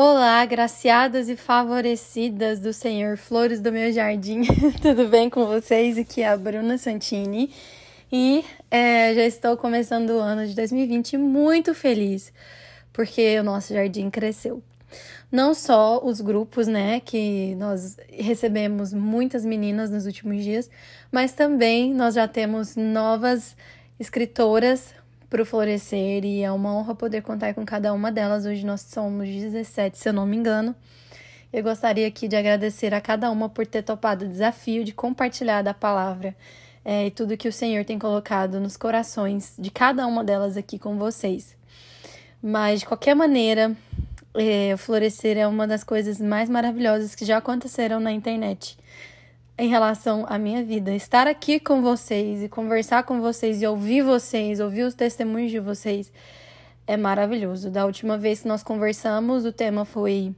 Olá, graciadas e favorecidas do Senhor, flores do meu jardim, tudo bem com vocês? Aqui é a Bruna Santini e é, já estou começando o ano de 2020 muito feliz porque o nosso jardim cresceu. Não só os grupos, né, que nós recebemos muitas meninas nos últimos dias, mas também nós já temos novas escritoras para o Florescer e é uma honra poder contar com cada uma delas. Hoje nós somos 17, se eu não me engano. Eu gostaria aqui de agradecer a cada uma por ter topado o desafio de compartilhar da palavra é, e tudo que o Senhor tem colocado nos corações de cada uma delas aqui com vocês. Mas, de qualquer maneira, é, o Florescer é uma das coisas mais maravilhosas que já aconteceram na internet em relação à minha vida. Estar aqui com vocês e conversar com vocês e ouvir vocês, ouvir os testemunhos de vocês é maravilhoso. Da última vez que nós conversamos, o tema foi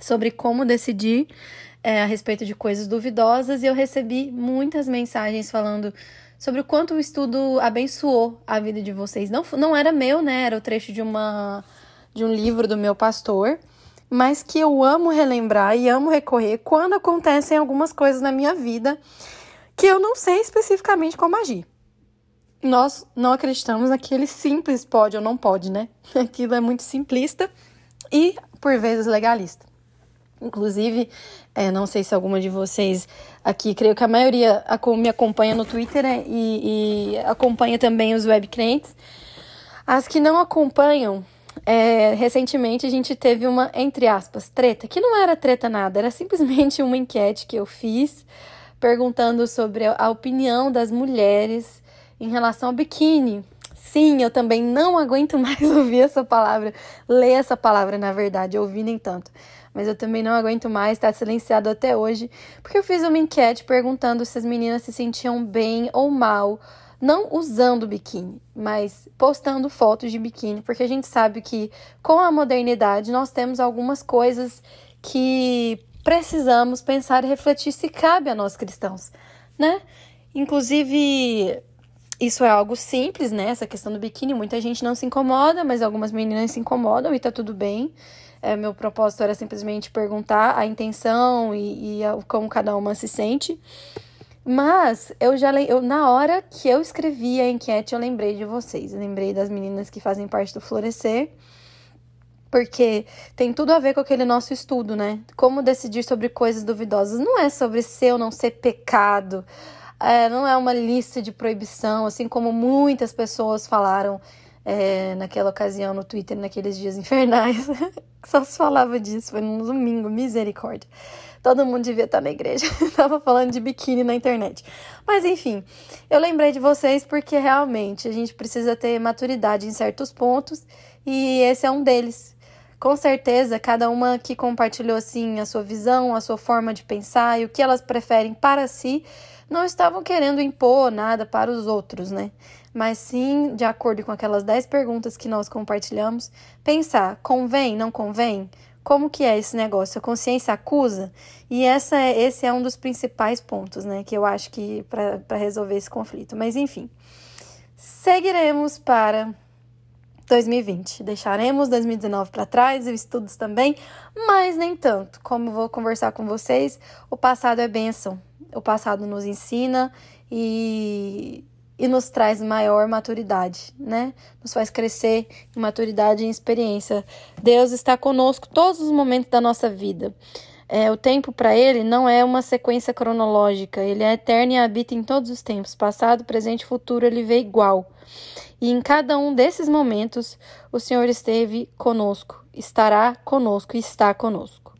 sobre como decidir é, a respeito de coisas duvidosas e eu recebi muitas mensagens falando sobre o quanto o estudo abençoou a vida de vocês. Não, não era meu, né? Era o trecho de uma de um livro do meu pastor mas que eu amo relembrar e amo recorrer quando acontecem algumas coisas na minha vida que eu não sei especificamente como agir. Nós não acreditamos naquele simples pode ou não pode, né? Aquilo é muito simplista e, por vezes, legalista. Inclusive, é, não sei se alguma de vocês aqui, creio que a maioria me acompanha no Twitter né? e, e acompanha também os web crentes. As que não acompanham, é, recentemente a gente teve uma, entre aspas, treta, que não era treta nada, era simplesmente uma enquete que eu fiz perguntando sobre a opinião das mulheres em relação ao biquíni. Sim, eu também não aguento mais ouvir essa palavra, ler essa palavra, na verdade, ouvir nem tanto. Mas eu também não aguento mais estar silenciado até hoje, porque eu fiz uma enquete perguntando se as meninas se sentiam bem ou mal não usando biquíni, mas postando fotos de biquíni, porque a gente sabe que com a modernidade nós temos algumas coisas que precisamos pensar e refletir se cabe a nós cristãos, né? Inclusive, isso é algo simples, né? Essa questão do biquíni, muita gente não se incomoda, mas algumas meninas se incomodam e tá tudo bem. É, meu propósito era simplesmente perguntar a intenção e, e a, como cada uma se sente. Mas eu já eu, na hora que eu escrevi a enquete, eu lembrei de vocês. Eu lembrei das meninas que fazem parte do Florescer. Porque tem tudo a ver com aquele nosso estudo, né? Como decidir sobre coisas duvidosas. Não é sobre ser ou não ser pecado. É, não é uma lista de proibição, assim como muitas pessoas falaram é, naquela ocasião no Twitter, naqueles dias infernais. Só se falava disso, foi no domingo, misericórdia. Todo mundo devia estar na igreja. Tava falando de biquíni na internet. Mas enfim, eu lembrei de vocês porque realmente a gente precisa ter maturidade em certos pontos e esse é um deles. Com certeza, cada uma que compartilhou assim a sua visão, a sua forma de pensar e o que elas preferem para si, não estavam querendo impor nada para os outros, né? Mas sim, de acordo com aquelas 10 perguntas que nós compartilhamos, pensar: convém, não convém? Como que é esse negócio? A consciência acusa? E essa é, esse é um dos principais pontos, né? Que eu acho que para resolver esse conflito. Mas enfim, seguiremos para 2020. Deixaremos 2019 para trás, os estudos também, mas nem tanto. Como vou conversar com vocês, o passado é bênção. O passado nos ensina e e nos traz maior maturidade, né? Nos faz crescer em maturidade e em experiência. Deus está conosco todos os momentos da nossa vida. É, o tempo para ele não é uma sequência cronológica, ele é eterno e habita em todos os tempos, passado, presente e futuro, ele vê igual. E em cada um desses momentos, o Senhor esteve conosco, estará conosco e está conosco.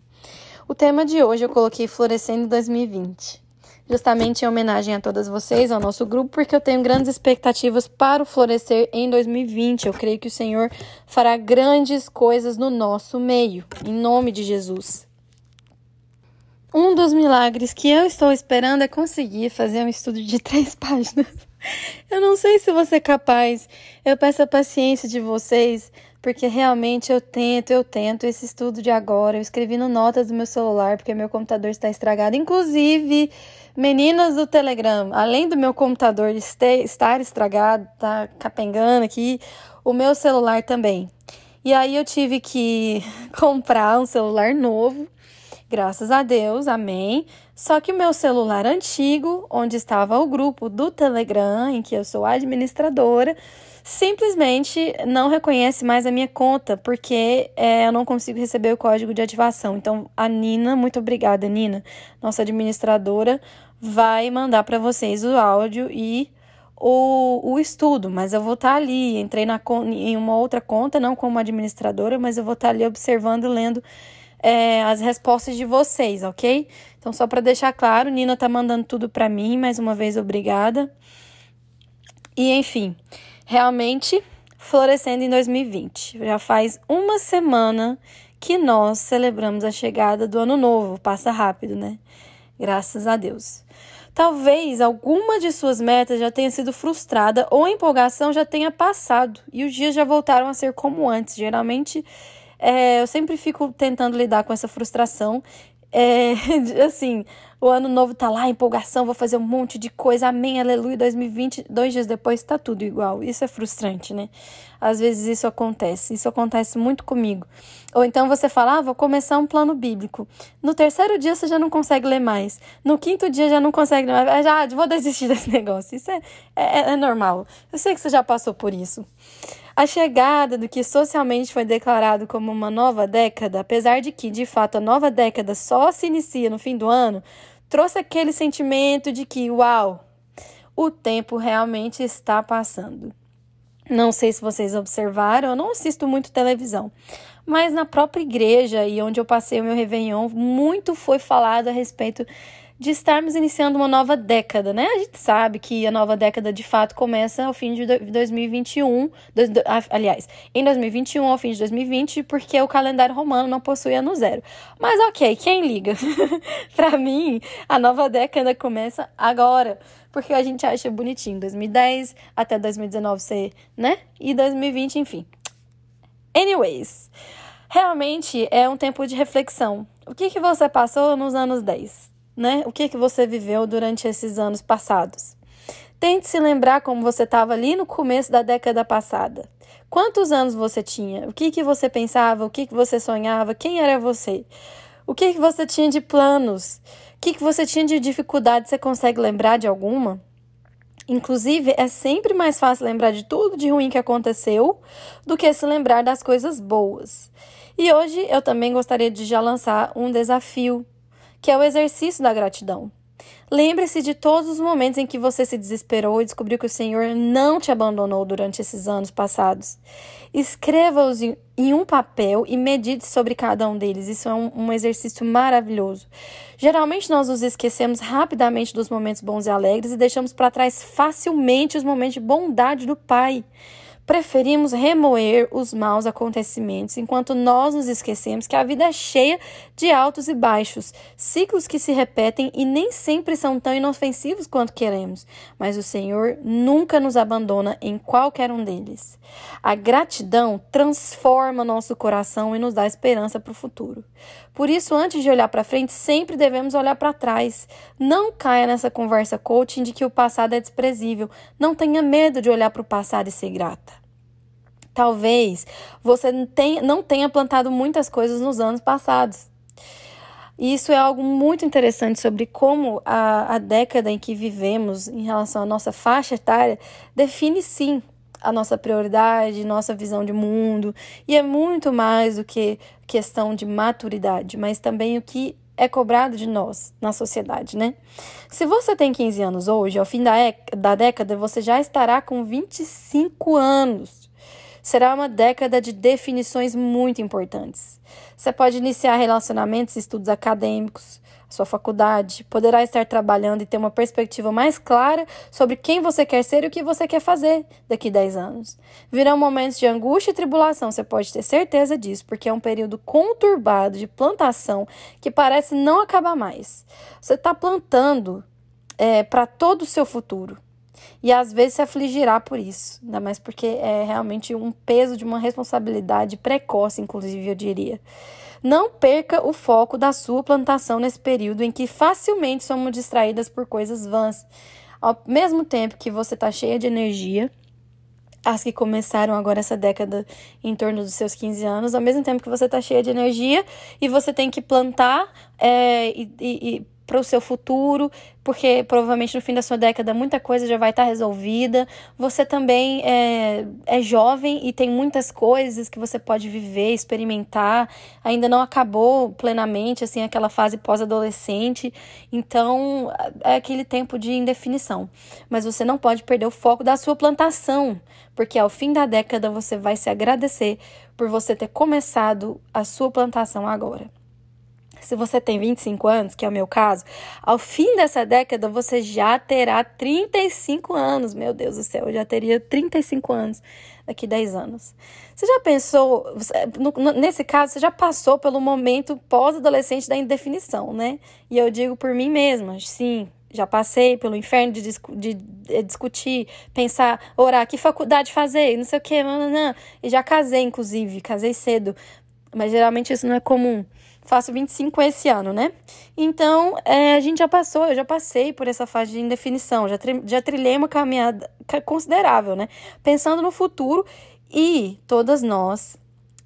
O tema de hoje eu coloquei Florescendo 2020 justamente em homenagem a todas vocês, ao nosso grupo, porque eu tenho grandes expectativas para o florescer em 2020. Eu creio que o Senhor fará grandes coisas no nosso meio, em nome de Jesus. Um dos milagres que eu estou esperando é conseguir fazer um estudo de três páginas. Eu não sei se você é capaz. Eu peço a paciência de vocês, porque realmente eu tento, eu tento esse estudo de agora. Eu escrevi no notas do meu celular, porque meu computador está estragado. Inclusive, Meninas do Telegram, além do meu computador estar estragado, tá capengando aqui, o meu celular também. E aí eu tive que comprar um celular novo, graças a Deus, amém. Só que o meu celular antigo, onde estava o grupo do Telegram, em que eu sou administradora, simplesmente não reconhece mais a minha conta, porque é, eu não consigo receber o código de ativação. Então, a Nina, muito obrigada, Nina, nossa administradora, vai mandar para vocês o áudio e o, o estudo, mas eu vou estar tá ali. Entrei na, em uma outra conta, não como administradora, mas eu vou estar tá ali observando, lendo é, as respostas de vocês, ok? Então, só para deixar claro, Nina tá mandando tudo para mim, mais uma vez, obrigada. E enfim, realmente florescendo em 2020. Já faz uma semana que nós celebramos a chegada do ano novo. Passa rápido, né? Graças a Deus. Talvez alguma de suas metas já tenha sido frustrada ou a empolgação já tenha passado e os dias já voltaram a ser como antes. Geralmente, é, eu sempre fico tentando lidar com essa frustração. É, assim, o ano novo tá lá, empolgação, vou fazer um monte de coisa, amém, aleluia. 2020, dois dias depois tá tudo igual. Isso é frustrante, né? Às vezes isso acontece. Isso acontece muito comigo. Ou então você fala, ah, vou começar um plano bíblico. No terceiro dia você já não consegue ler mais. No quinto dia já não consegue ler mais. Ah, já, vou desistir desse negócio. Isso é, é, é normal. Eu sei que você já passou por isso. A chegada do que socialmente foi declarado como uma nova década, apesar de que, de fato, a nova década só se inicia no fim do ano, trouxe aquele sentimento de que, uau, o tempo realmente está passando. Não sei se vocês observaram, eu não assisto muito televisão, mas na própria igreja e onde eu passei o meu Réveillon, muito foi falado a respeito de estarmos iniciando uma nova década, né? A gente sabe que a nova década de fato começa ao fim de 2021, aliás, em 2021 ao fim de 2020, porque o calendário romano não possui ano zero. Mas ok, quem liga? para mim, a nova década começa agora, porque a gente acha bonitinho 2010 até 2019 ser, né? E 2020, enfim. Anyways, realmente é um tempo de reflexão. O que, que você passou nos anos 10? Né? O que, que você viveu durante esses anos passados. Tente se lembrar como você estava ali no começo da década passada. Quantos anos você tinha? O que, que você pensava? O que, que você sonhava? Quem era você? O que, que você tinha de planos? O que, que você tinha de dificuldade? Você consegue lembrar de alguma? Inclusive, é sempre mais fácil lembrar de tudo de ruim que aconteceu do que se lembrar das coisas boas. E hoje eu também gostaria de já lançar um desafio que é o exercício da gratidão. Lembre-se de todos os momentos em que você se desesperou e descobriu que o Senhor não te abandonou durante esses anos passados. Escreva-os em um papel e medite sobre cada um deles. Isso é um, um, exercício maravilhoso. Geralmente nós nos esquecemos rapidamente dos momentos bons e alegres e deixamos para trás facilmente os momentos de bondade do Pai. Preferimos remoer os maus acontecimentos enquanto nós nos esquecemos que a vida é cheia de altos e baixos, ciclos que se repetem e nem sempre são tão inofensivos quanto queremos, mas o Senhor nunca nos abandona em qualquer um deles. A gratidão transforma nosso coração e nos dá esperança para o futuro. Por isso, antes de olhar para frente, sempre devemos olhar para trás. Não caia nessa conversa coaching de que o passado é desprezível. Não tenha medo de olhar para o passado e ser grata. Talvez você não tenha plantado muitas coisas nos anos passados. E isso é algo muito interessante sobre como a, a década em que vivemos, em relação à nossa faixa etária, define sim a nossa prioridade, nossa visão de mundo. E é muito mais do que questão de maturidade, mas também o que é cobrado de nós na sociedade, né? Se você tem 15 anos hoje, ao fim da, da década, você já estará com 25 anos será uma década de definições muito importantes. Você pode iniciar relacionamentos estudos acadêmicos, sua faculdade, poderá estar trabalhando e ter uma perspectiva mais clara sobre quem você quer ser e o que você quer fazer daqui a 10 anos. Virão momentos de angústia e tribulação, você pode ter certeza disso, porque é um período conturbado de plantação que parece não acabar mais. Você está plantando é, para todo o seu futuro. E às vezes se afligirá por isso, ainda mais porque é realmente um peso de uma responsabilidade precoce, inclusive, eu diria. Não perca o foco da sua plantação nesse período em que facilmente somos distraídas por coisas vãs. Ao mesmo tempo que você está cheia de energia, as que começaram agora essa década em torno dos seus 15 anos, ao mesmo tempo que você está cheia de energia e você tem que plantar é, e, e, para o seu futuro, porque provavelmente no fim da sua década muita coisa já vai estar tá resolvida. Você também é, é jovem e tem muitas coisas que você pode viver, experimentar. Ainda não acabou plenamente assim aquela fase pós-adolescente, então é aquele tempo de indefinição. Mas você não pode perder o foco da sua plantação, porque ao fim da década você vai se agradecer por você ter começado a sua plantação agora. Se você tem 25 anos, que é o meu caso, ao fim dessa década você já terá 35 anos. Meu Deus do céu, eu já teria 35 anos daqui 10 anos. Você já pensou, nesse caso, você já passou pelo momento pós-adolescente da indefinição, né? E eu digo por mim mesma, sim, já passei pelo inferno de, discu de, de, discutir, pensar, orar, que faculdade fazer, não sei o que, e já casei, inclusive, casei cedo, mas geralmente isso não é comum faço 25 esse ano, né? Então, é, a gente já passou, eu já passei por essa fase de indefinição, já, tri, já trilhei uma caminhada considerável, né? Pensando no futuro e todas nós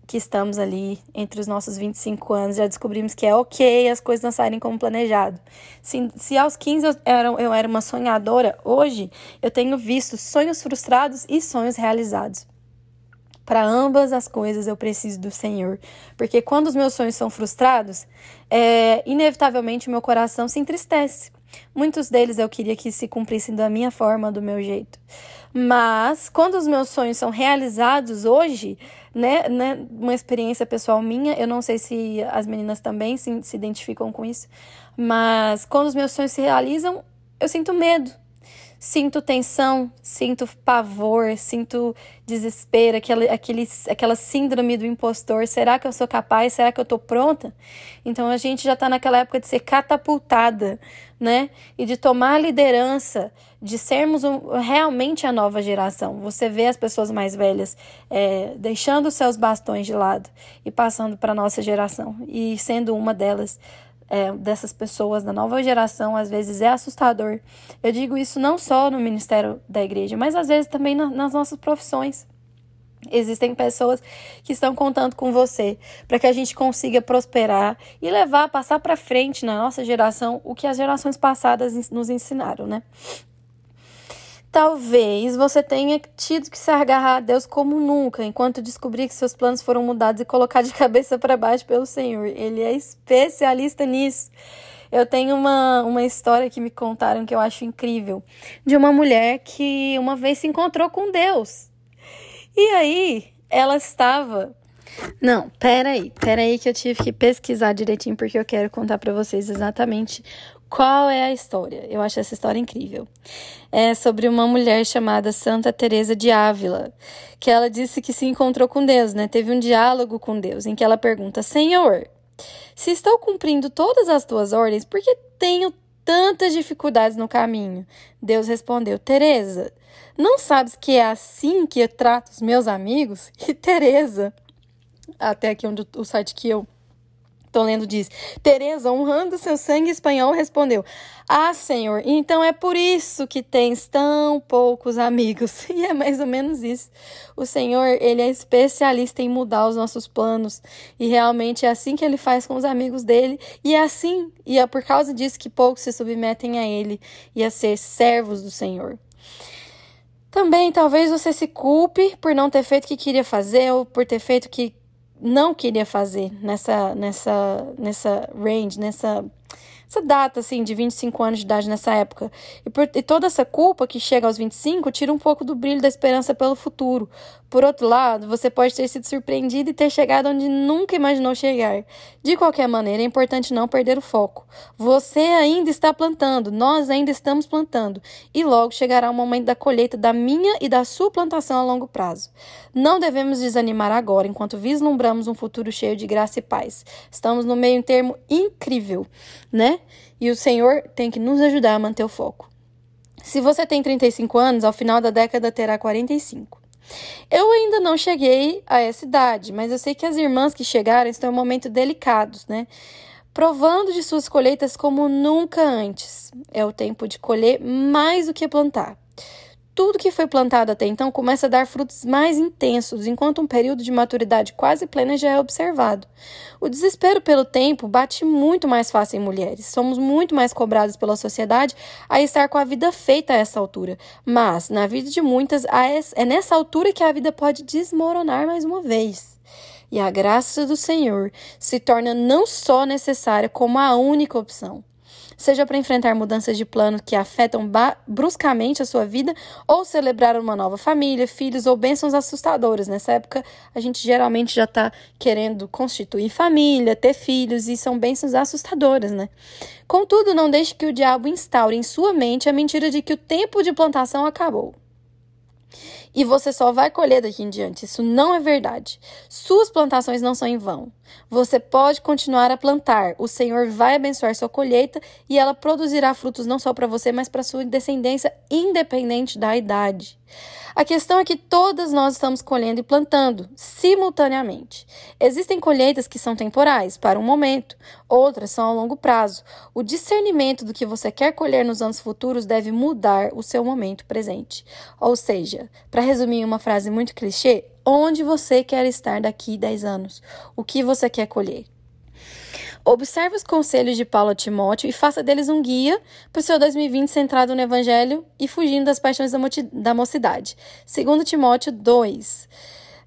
que estamos ali entre os nossos 25 anos já descobrimos que é ok as coisas não saírem como planejado. Se, se aos 15 eu era, eu era uma sonhadora, hoje eu tenho visto sonhos frustrados e sonhos realizados. Para ambas as coisas eu preciso do Senhor, porque quando os meus sonhos são frustrados, é, inevitavelmente meu coração se entristece. Muitos deles eu queria que se cumprissem da minha forma, do meu jeito. Mas quando os meus sonhos são realizados hoje, né, né, uma experiência pessoal minha, eu não sei se as meninas também se, se identificam com isso, mas quando os meus sonhos se realizam, eu sinto medo sinto tensão, sinto pavor, sinto desespero, aquele, aquele, aquela síndrome do impostor. Será que eu sou capaz? Será que eu tô pronta? Então a gente já está naquela época de ser catapultada, né? E de tomar a liderança, de sermos um, realmente a nova geração. Você vê as pessoas mais velhas é, deixando seus bastões de lado e passando para a nossa geração e sendo uma delas é, dessas pessoas da nova geração às vezes é assustador. Eu digo isso não só no ministério da igreja, mas às vezes também na, nas nossas profissões. Existem pessoas que estão contando com você para que a gente consiga prosperar e levar, passar para frente na nossa geração o que as gerações passadas nos ensinaram, né? Talvez você tenha tido que se agarrar a Deus como nunca, enquanto descobrir que seus planos foram mudados e colocar de cabeça para baixo pelo Senhor. Ele é especialista nisso. Eu tenho uma, uma história que me contaram que eu acho incrível, de uma mulher que uma vez se encontrou com Deus. E aí, ela estava não, peraí, peraí que eu tive que pesquisar direitinho porque eu quero contar para vocês exatamente qual é a história? Eu acho essa história incrível. É sobre uma mulher chamada Santa Teresa de Ávila, que ela disse que se encontrou com Deus, né? Teve um diálogo com Deus em que ela pergunta: "Senhor, se estou cumprindo todas as tuas ordens, por que tenho tantas dificuldades no caminho?" Deus respondeu: "Teresa, não sabes que é assim que eu trato os meus amigos?" E Teresa, até aqui onde o site que eu Tô lendo diz: Teresa, honrando seu sangue espanhol, respondeu: Ah, Senhor, então é por isso que tens tão poucos amigos. E é mais ou menos isso. O Senhor, ele é especialista em mudar os nossos planos. E realmente é assim que ele faz com os amigos dele. E é assim, e é por causa disso que poucos se submetem a ele e a ser servos do Senhor. Também talvez você se culpe por não ter feito o que queria fazer ou por ter feito o que não queria fazer nessa, nessa, nessa range, nessa essa data, assim, de 25 anos de idade nessa época. E, por, e toda essa culpa que chega aos 25 tira um pouco do brilho da esperança pelo futuro. Por outro lado, você pode ter sido surpreendido e ter chegado onde nunca imaginou chegar. De qualquer maneira, é importante não perder o foco. Você ainda está plantando, nós ainda estamos plantando, e logo chegará o momento da colheita da minha e da sua plantação a longo prazo. Não devemos desanimar agora, enquanto vislumbramos um futuro cheio de graça e paz. Estamos no meio termo incrível, né? E o Senhor tem que nos ajudar a manter o foco. Se você tem 35 anos, ao final da década terá 45. Eu ainda não cheguei a essa idade, mas eu sei que as irmãs que chegaram estão em momentos delicados, né? Provando de suas colheitas como nunca antes. É o tempo de colher mais do que plantar. Tudo que foi plantado até então começa a dar frutos mais intensos, enquanto um período de maturidade quase plena já é observado. O desespero pelo tempo bate muito mais fácil em mulheres. Somos muito mais cobrados pela sociedade a estar com a vida feita a essa altura. Mas, na vida de muitas, é nessa altura que a vida pode desmoronar mais uma vez. E a graça do Senhor se torna não só necessária, como a única opção seja para enfrentar mudanças de plano que afetam bruscamente a sua vida ou celebrar uma nova família, filhos ou bênçãos assustadoras. Nessa época, a gente geralmente já está querendo constituir família, ter filhos e são bênçãos assustadoras, né? Contudo, não deixe que o diabo instaure em sua mente a mentira de que o tempo de plantação acabou e você só vai colher daqui em diante. Isso não é verdade. Suas plantações não são em vão. Você pode continuar a plantar. O Senhor vai abençoar sua colheita e ela produzirá frutos não só para você, mas para sua descendência, independente da idade. A questão é que todas nós estamos colhendo e plantando simultaneamente. Existem colheitas que são temporais, para um momento, outras são a longo prazo. O discernimento do que você quer colher nos anos futuros deve mudar o seu momento presente. Ou seja, para resumir em uma frase muito clichê, onde você quer estar daqui 10 anos? O que você quer colher? Observe os conselhos de Paulo a Timóteo e faça deles um guia para o seu 2020 centrado no Evangelho e fugindo das paixões da mocidade. Segundo Timóteo 2.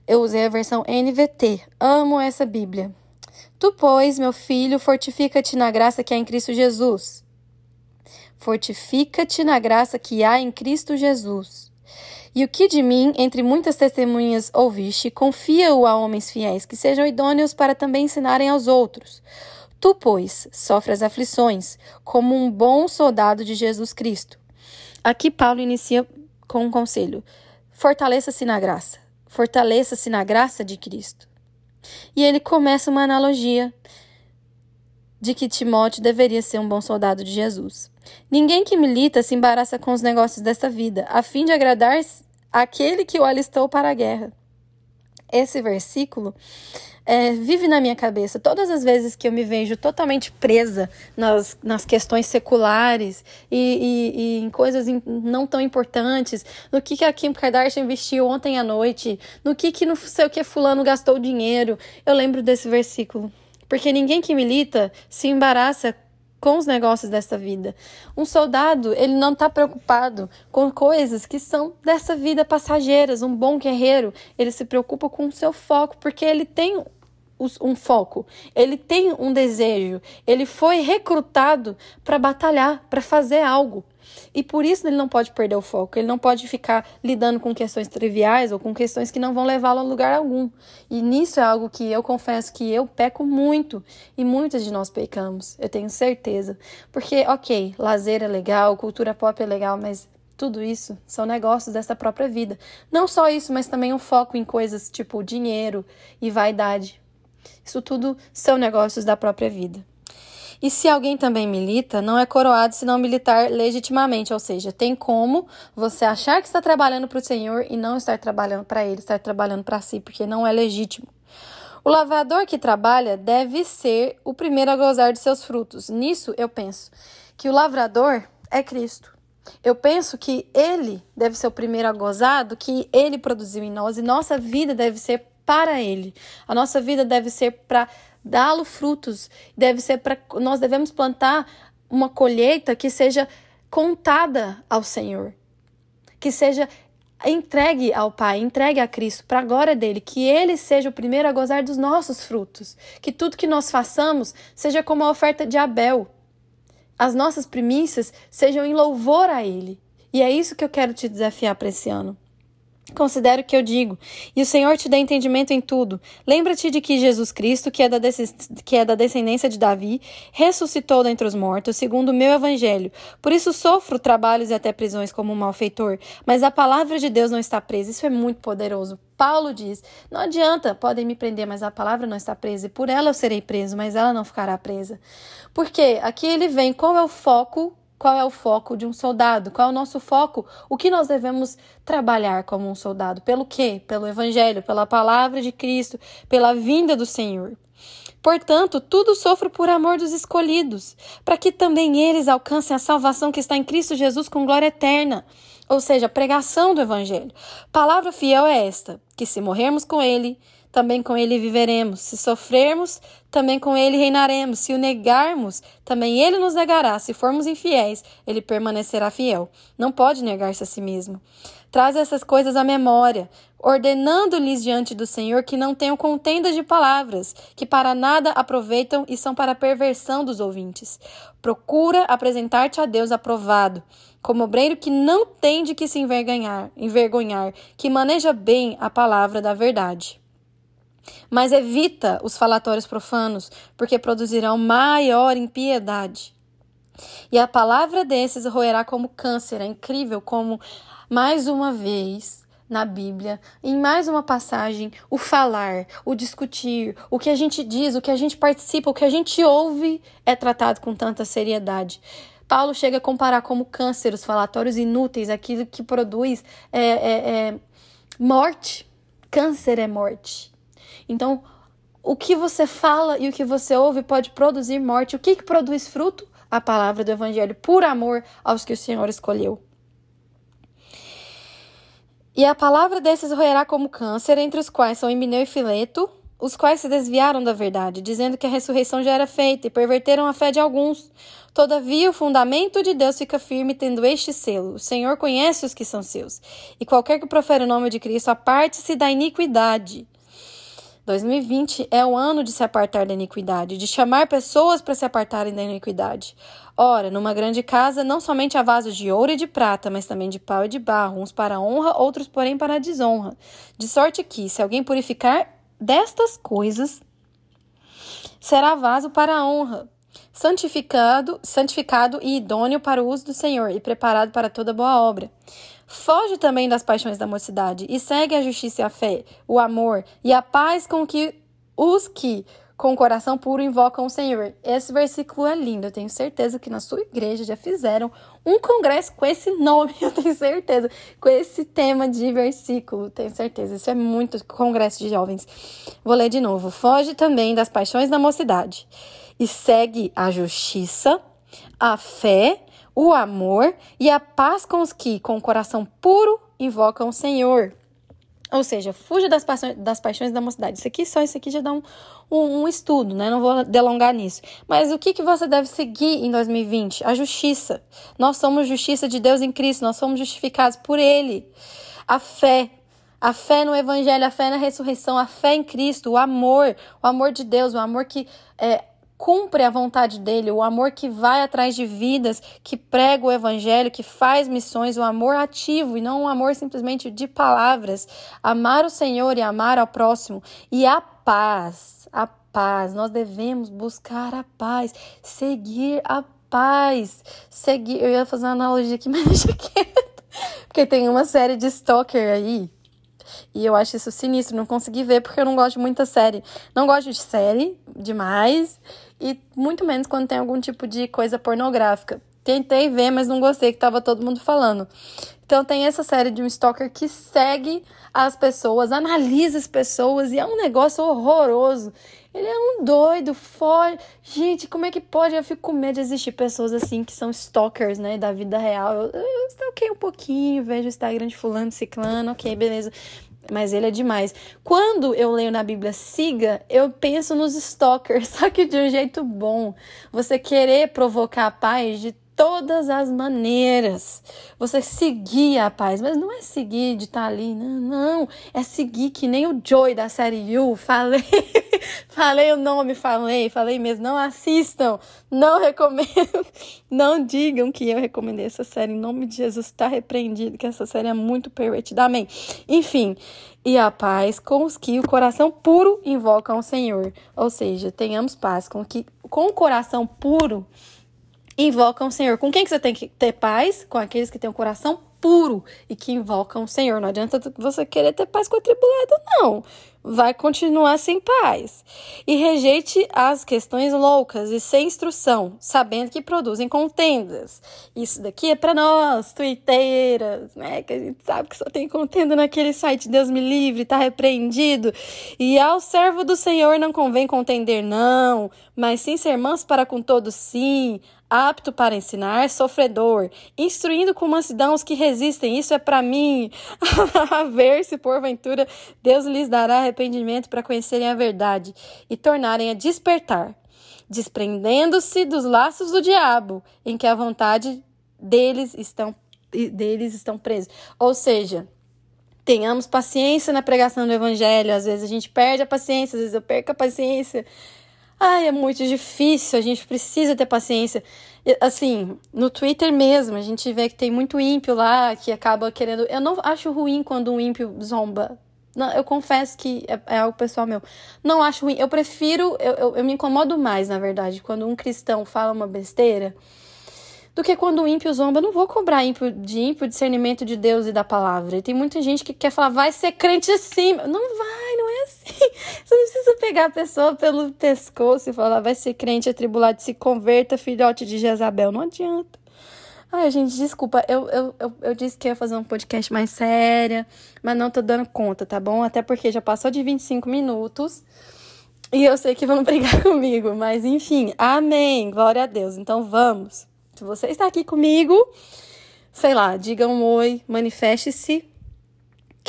Eu usei a versão NVT. Amo essa Bíblia. Tu, pois, meu filho, fortifica-te na graça que há em Cristo Jesus. Fortifica-te na graça que há em Cristo Jesus. E o que de mim, entre muitas testemunhas, ouviste, confia-o a homens fiéis, que sejam idôneos para também ensinarem aos outros. Tu, pois, sofres aflições, como um bom soldado de Jesus Cristo. Aqui Paulo inicia com um conselho: fortaleça-se na graça, fortaleça-se na graça de Cristo. E ele começa uma analogia de que Timóteo deveria ser um bom soldado de Jesus. Ninguém que milita se embaraça com os negócios desta vida, a fim de agradar aquele que o alistou para a guerra. Esse versículo é, vive na minha cabeça. Todas as vezes que eu me vejo totalmente presa nas, nas questões seculares e, e, e em coisas não tão importantes, no que, que a Kim Kardashian vestiu ontem à noite, no que, que não sei o que fulano gastou dinheiro, eu lembro desse versículo. Porque ninguém que milita se embaraça com os negócios dessa vida. Um soldado, ele não está preocupado com coisas que são dessa vida passageiras. Um bom guerreiro, ele se preocupa com o seu foco, porque ele tem um foco, ele tem um desejo, ele foi recrutado para batalhar, para fazer algo. E por isso ele não pode perder o foco, ele não pode ficar lidando com questões triviais ou com questões que não vão levá-lo a lugar algum. E nisso é algo que eu confesso que eu peco muito e muitas de nós pecamos, eu tenho certeza. Porque, ok, lazer é legal, cultura pop é legal, mas tudo isso são negócios dessa própria vida. Não só isso, mas também um foco em coisas tipo dinheiro e vaidade. Isso tudo são negócios da própria vida. E se alguém também milita, não é coroado se não militar legitimamente, ou seja, tem como você achar que está trabalhando para o Senhor e não estar trabalhando para Ele, estar trabalhando para si, porque não é legítimo. O lavrador que trabalha deve ser o primeiro a gozar de seus frutos. Nisso eu penso que o lavrador é Cristo. Eu penso que ele deve ser o primeiro a gozar do que ele produziu em nós e nossa vida deve ser para Ele. A nossa vida deve ser para dá-lo frutos, deve ser para nós devemos plantar uma colheita que seja contada ao Senhor, que seja entregue ao Pai, entregue a Cristo para a glória dele, que ele seja o primeiro a gozar dos nossos frutos, que tudo que nós façamos seja como a oferta de Abel. As nossas primícias sejam em louvor a ele. E é isso que eu quero te desafiar para esse ano. Considere o que eu digo, e o Senhor te dê entendimento em tudo. Lembra-te de que Jesus Cristo, que é, da que é da descendência de Davi, ressuscitou dentre os mortos, segundo o meu evangelho. Por isso sofro trabalhos e até prisões como um malfeitor, mas a palavra de Deus não está presa. Isso é muito poderoso. Paulo diz: Não adianta, podem me prender, mas a palavra não está presa, e por ela eu serei preso, mas ela não ficará presa. Porque aqui ele vem, qual é o foco qual é o foco de um soldado? Qual é o nosso foco? O que nós devemos trabalhar como um soldado? Pelo quê? Pelo Evangelho, pela palavra de Cristo, pela vinda do Senhor. Portanto, tudo sofro por amor dos escolhidos, para que também eles alcancem a salvação que está em Cristo Jesus com glória eterna. Ou seja, a pregação do Evangelho. Palavra fiel é esta: que se morrermos com Ele, também com Ele viveremos. Se sofrermos, também com Ele reinaremos. Se o negarmos, também Ele nos negará. Se formos infiéis, Ele permanecerá fiel. Não pode negar-se a si mesmo. Traz essas coisas à memória, ordenando-lhes diante do Senhor que não tenham contenda de palavras, que para nada aproveitam e são para a perversão dos ouvintes. Procura apresentar-te a Deus aprovado, como obreiro que não tem de que se envergonhar, envergonhar, que maneja bem a palavra da verdade. Mas evita os falatórios profanos, porque produzirão maior impiedade. E a palavra desses roerá como câncer. É incrível como, mais uma vez, na Bíblia, em mais uma passagem, o falar, o discutir, o que a gente diz, o que a gente participa, o que a gente ouve é tratado com tanta seriedade. Paulo chega a comparar como câncer os falatórios inúteis, aquilo que produz é, é, é morte. Câncer é morte. Então, o que você fala e o que você ouve pode produzir morte. O que, que produz fruto? A palavra do Evangelho, por amor aos que o Senhor escolheu. E a palavra desses roerá como câncer, entre os quais são Emineu e Fileto, os quais se desviaram da verdade, dizendo que a ressurreição já era feita e perverteram a fé de alguns. Todavia, o fundamento de Deus fica firme, tendo este selo: O Senhor conhece os que são seus. E qualquer que profere o nome de Cristo, aparte-se da iniquidade. 2020 é o ano de se apartar da iniquidade, de chamar pessoas para se apartarem da iniquidade. Ora, numa grande casa, não somente há vasos de ouro e de prata, mas também de pau e de barro, uns para honra, outros, porém, para desonra. De sorte que, se alguém purificar destas coisas, será vaso para a honra, santificado, santificado e idôneo para o uso do Senhor e preparado para toda boa obra. Foge também das paixões da mocidade e segue a justiça e a fé, o amor e a paz com que os que com o coração puro invocam o Senhor. Esse versículo é lindo. Eu tenho certeza que na sua igreja já fizeram um congresso com esse nome. Eu tenho certeza. Com esse tema de versículo. Tenho certeza. Isso é muito congresso de jovens. Vou ler de novo. Foge também das paixões da mocidade e segue a justiça, a fé, o amor e a paz com os que, com o coração puro, invocam o Senhor. Ou seja, fuja das, paixões, das paixões da mocidade. Isso aqui, só isso aqui já dá um, um, um, estudo, né? Não vou delongar nisso. Mas o que, que você deve seguir em 2020? A justiça. Nós somos justiça de Deus em Cristo, nós somos justificados por Ele. A fé. A fé no Evangelho, a fé na ressurreição, a fé em Cristo, o amor, o amor de Deus, o amor que é, cumpre a vontade dele, o amor que vai atrás de vidas, que prega o evangelho, que faz missões, o amor ativo e não um amor simplesmente de palavras. Amar o Senhor e amar ao próximo e a paz, a paz. Nós devemos buscar a paz, seguir a paz, seguir. Eu ia fazer uma analogia aqui, mas deixa quieto. Porque tem uma série de stalker aí e eu acho isso sinistro, não consegui ver porque eu não gosto de muita série. Não gosto de série demais e muito menos quando tem algum tipo de coisa pornográfica. Tentei ver, mas não gostei que tava todo mundo falando. Então tem essa série de um stalker que segue as pessoas, analisa as pessoas e é um negócio horroroso. Ele é um doido, foge. Gente, como é que pode? Eu fico com medo de existir pessoas assim que são stalkers, né, da vida real. Eu, eu stalkei um pouquinho, vejo o Instagram de fulano, ciclano, ok, beleza mas ele é demais. Quando eu leio na Bíblia siga, eu penso nos stalkers, só que de um jeito bom. Você querer provocar a paz de todas as maneiras. Você seguir a paz, mas não é seguir de estar tá ali, não, não. É seguir que nem o Joy da série You. Falei, falei o nome, falei, falei mesmo. Não assistam, não recomendo. Não digam que eu recomendei essa série. Em nome de Jesus, está repreendido, que essa série é muito pervertida. Amém. Enfim, e a paz com os que o coração puro invocam o Senhor. Ou seja, tenhamos paz com que com o coração puro invocam o Senhor. Com quem que você tem que ter paz? Com aqueles que têm o coração puro e que invocam o Senhor. Não adianta você querer ter paz com a tribulada, não. Vai continuar sem paz. E rejeite as questões loucas e sem instrução, sabendo que produzem contendas. Isso daqui é para nós, tuiteiras, né? Que a gente sabe que só tem contenda naquele site Deus me livre, tá repreendido. E ao servo do Senhor não convém contender, não, mas sim ser manso para com todos, sim apto para ensinar, sofredor, instruindo com mansidão os que resistem. Isso é para mim. a ver se porventura Deus lhes dará arrependimento para conhecerem a verdade e tornarem a despertar, desprendendo-se dos laços do diabo, em que a vontade deles estão deles estão presos. Ou seja, tenhamos paciência na pregação do evangelho. Às vezes a gente perde a paciência, às vezes eu perco a paciência. Ai, é muito difícil, a gente precisa ter paciência. Assim, no Twitter mesmo, a gente vê que tem muito ímpio lá que acaba querendo. Eu não acho ruim quando um ímpio zomba. Não, eu confesso que é, é algo pessoal meu. Não acho ruim. Eu prefiro. Eu, eu, eu me incomodo mais, na verdade, quando um cristão fala uma besteira do que quando o ímpio zomba. Eu não vou cobrar ímpio, de ímpio discernimento de Deus e da palavra. E tem muita gente que quer falar, vai ser crente assim. Não vai, não é assim. Você não precisa pegar a pessoa pelo pescoço e falar, vai ser crente atribulado, se converta, filhote de Jezabel. Não adianta. Ai, gente, desculpa. Eu, eu, eu, eu, disse que ia fazer um podcast mais séria, mas não tô dando conta, tá bom? Até porque já passou de 25 minutos. E eu sei que vão brigar comigo, mas enfim, amém. Glória a Deus. Então vamos. Se você está aqui comigo, sei lá, diga um oi, manifeste-se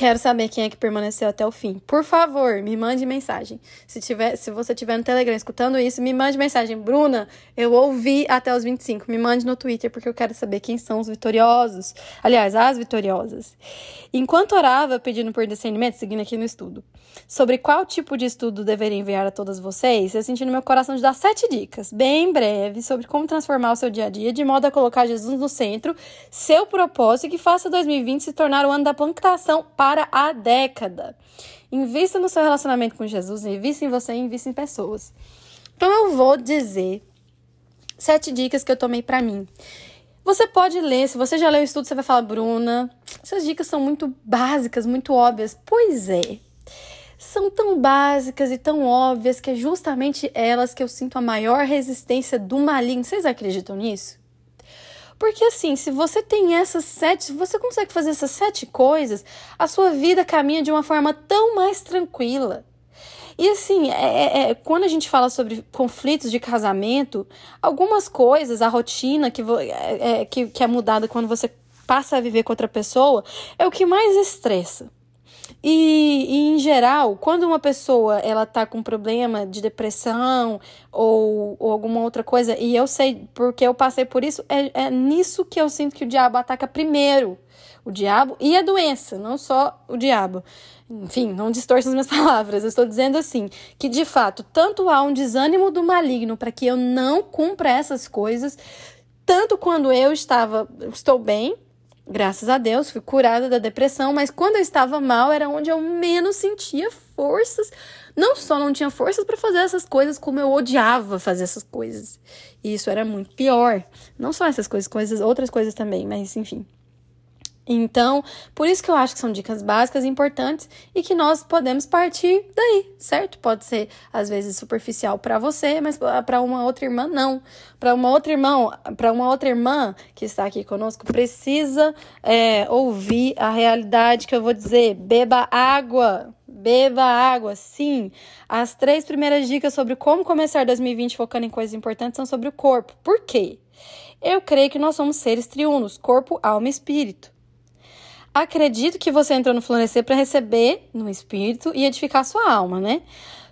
Quero saber quem é que permaneceu até o fim. Por favor, me mande mensagem. Se, tiver, se você estiver no Telegram escutando isso, me mande mensagem. Bruna, eu ouvi até os 25. Me mande no Twitter, porque eu quero saber quem são os vitoriosos. Aliás, as vitoriosas. Enquanto orava, pedindo por discernimento, seguindo aqui no estudo, sobre qual tipo de estudo deveria enviar a todas vocês, eu senti no meu coração de dar sete dicas, bem breve, sobre como transformar o seu dia a dia de modo a colocar Jesus no centro, seu propósito e que faça 2020 se tornar o ano da plantação para a década. Invista no seu relacionamento com Jesus, invista em você e invista em pessoas. Então eu vou dizer sete dicas que eu tomei para mim. Você pode ler, se você já leu o estudo, você vai falar, Bruna, essas dicas são muito básicas, muito óbvias. Pois é. São tão básicas e tão óbvias que é justamente elas que eu sinto a maior resistência do maligno. Vocês acreditam nisso? Porque assim, se você tem essas sete, se você consegue fazer essas sete coisas, a sua vida caminha de uma forma tão mais tranquila. E assim, é, é, é quando a gente fala sobre conflitos de casamento, algumas coisas, a rotina que, é, é, que, que é mudada quando você passa a viver com outra pessoa, é o que mais estressa. E, e, em geral, quando uma pessoa ela tá com problema de depressão ou, ou alguma outra coisa, e eu sei porque eu passei por isso, é, é nisso que eu sinto que o diabo ataca primeiro. O diabo e a doença, não só o diabo. Enfim, não distorça as minhas palavras. Eu estou dizendo assim, que de fato, tanto há um desânimo do maligno para que eu não cumpra essas coisas, tanto quando eu estava, estou bem, Graças a Deus, fui curada da depressão, mas quando eu estava mal era onde eu menos sentia forças. Não só não tinha forças para fazer essas coisas, como eu odiava fazer essas coisas. E isso era muito pior. Não só essas coisas, coisas, outras coisas também, mas enfim. Então, por isso que eu acho que são dicas básicas importantes e que nós podemos partir daí, certo? Pode ser às vezes superficial para você, mas para uma outra irmã não. Para uma outra irmã, para uma outra irmã que está aqui conosco, precisa é, ouvir a realidade que eu vou dizer. Beba água, Beba água, sim. As três primeiras dicas sobre como começar 2020 focando em coisas importantes são sobre o corpo. Por quê? Eu creio que nós somos seres triunos, corpo, alma e espírito. Acredito que você entrou no Florescer para receber no espírito e edificar sua alma, né?